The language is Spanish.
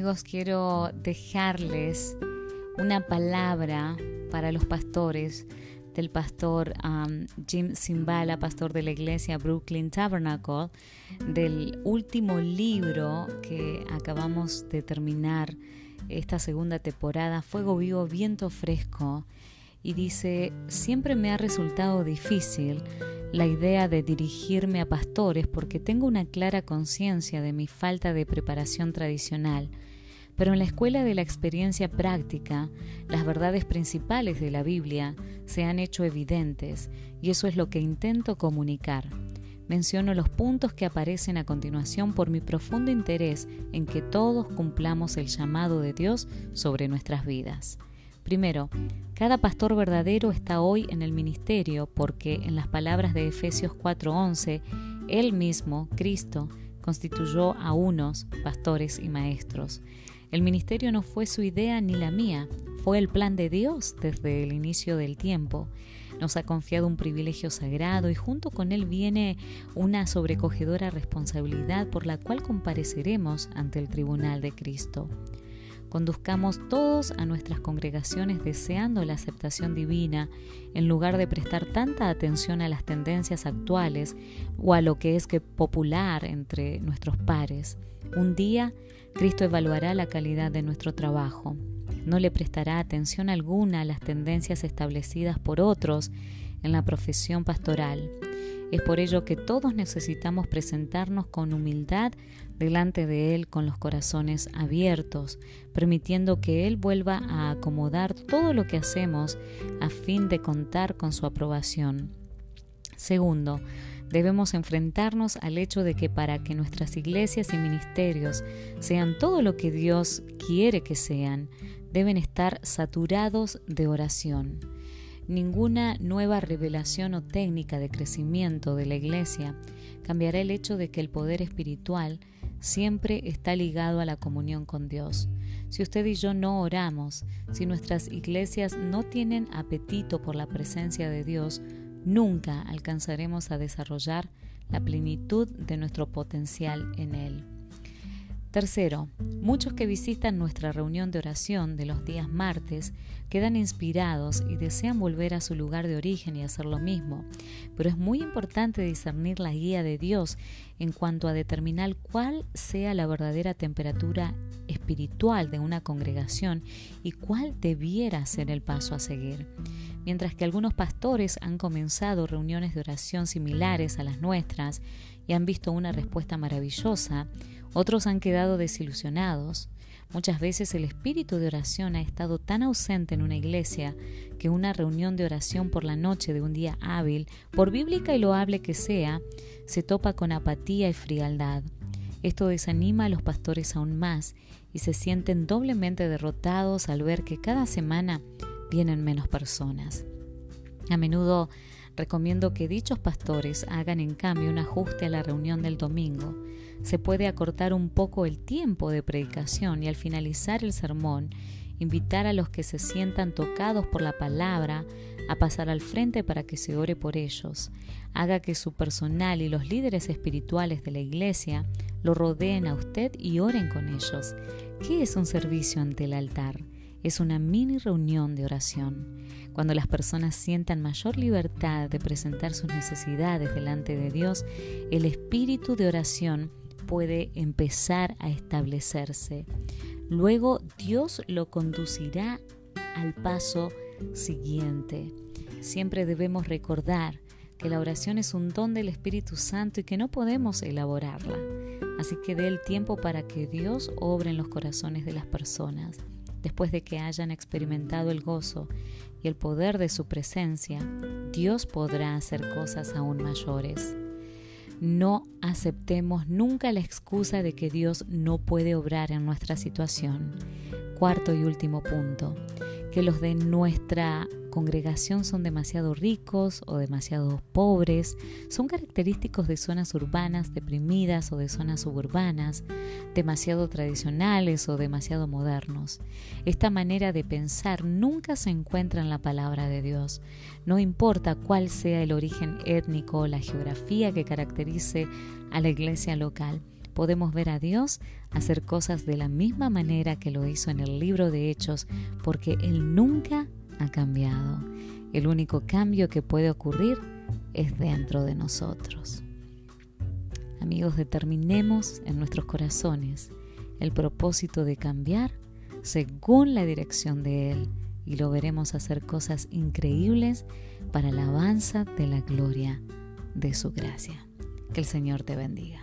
amigos, quiero dejarles una palabra para los pastores del pastor um, Jim Simbala, pastor de la iglesia Brooklyn Tabernacle, del último libro que acabamos de terminar esta segunda temporada, Fuego Vivo, Viento Fresco. Y dice, siempre me ha resultado difícil la idea de dirigirme a pastores porque tengo una clara conciencia de mi falta de preparación tradicional. Pero en la escuela de la experiencia práctica, las verdades principales de la Biblia se han hecho evidentes y eso es lo que intento comunicar. Menciono los puntos que aparecen a continuación por mi profundo interés en que todos cumplamos el llamado de Dios sobre nuestras vidas. Primero, cada pastor verdadero está hoy en el ministerio porque, en las palabras de Efesios 4:11, Él mismo, Cristo, constituyó a unos pastores y maestros. El ministerio no fue su idea ni la mía, fue el plan de Dios desde el inicio del tiempo. Nos ha confiado un privilegio sagrado y junto con él viene una sobrecogedora responsabilidad por la cual compareceremos ante el tribunal de Cristo. Conduzcamos todos a nuestras congregaciones deseando la aceptación divina, en lugar de prestar tanta atención a las tendencias actuales o a lo que es que popular entre nuestros pares. Un día, Cristo evaluará la calidad de nuestro trabajo. No le prestará atención alguna a las tendencias establecidas por otros en la profesión pastoral. Es por ello que todos necesitamos presentarnos con humildad delante de Él con los corazones abiertos, permitiendo que Él vuelva a acomodar todo lo que hacemos a fin de contar con su aprobación. Segundo, debemos enfrentarnos al hecho de que para que nuestras iglesias y ministerios sean todo lo que Dios quiere que sean, deben estar saturados de oración. Ninguna nueva revelación o técnica de crecimiento de la Iglesia cambiará el hecho de que el poder espiritual siempre está ligado a la comunión con Dios. Si usted y yo no oramos, si nuestras iglesias no tienen apetito por la presencia de Dios, nunca alcanzaremos a desarrollar la plenitud de nuestro potencial en Él. Tercero, muchos que visitan nuestra reunión de oración de los días martes quedan inspirados y desean volver a su lugar de origen y hacer lo mismo, pero es muy importante discernir la guía de Dios en cuanto a determinar cuál sea la verdadera temperatura espiritual de una congregación y cuál debiera ser el paso a seguir. Mientras que algunos pastores han comenzado reuniones de oración similares a las nuestras y han visto una respuesta maravillosa, otros han quedado desilusionados. Muchas veces el espíritu de oración ha estado tan ausente en una iglesia que una reunión de oración por la noche de un día hábil, por bíblica y loable que sea, se topa con apatía y frialdad. Esto desanima a los pastores aún más y se sienten doblemente derrotados al ver que cada semana vienen menos personas. A menudo recomiendo que dichos pastores hagan en cambio un ajuste a la reunión del domingo se puede acortar un poco el tiempo de predicación y al finalizar el sermón, invitar a los que se sientan tocados por la palabra a pasar al frente para que se ore por ellos. Haga que su personal y los líderes espirituales de la iglesia lo rodeen a usted y oren con ellos. ¿Qué es un servicio ante el altar? Es una mini reunión de oración. Cuando las personas sientan mayor libertad de presentar sus necesidades delante de Dios, el espíritu de oración puede empezar a establecerse. Luego Dios lo conducirá al paso siguiente. Siempre debemos recordar que la oración es un don del Espíritu Santo y que no podemos elaborarla. Así que dé el tiempo para que Dios obre en los corazones de las personas. Después de que hayan experimentado el gozo y el poder de su presencia, Dios podrá hacer cosas aún mayores. No aceptemos nunca la excusa de que Dios no puede obrar en nuestra situación. Cuarto y último punto, que los de nuestra congregación son demasiado ricos o demasiado pobres, son característicos de zonas urbanas deprimidas o de zonas suburbanas, demasiado tradicionales o demasiado modernos. Esta manera de pensar nunca se encuentra en la palabra de Dios. No importa cuál sea el origen étnico o la geografía que caracterice a la iglesia local podemos ver a Dios hacer cosas de la misma manera que lo hizo en el libro de Hechos, porque Él nunca ha cambiado. El único cambio que puede ocurrir es dentro de nosotros. Amigos, determinemos en nuestros corazones el propósito de cambiar según la dirección de Él y lo veremos hacer cosas increíbles para la alabanza de la gloria de su gracia. Que el Señor te bendiga.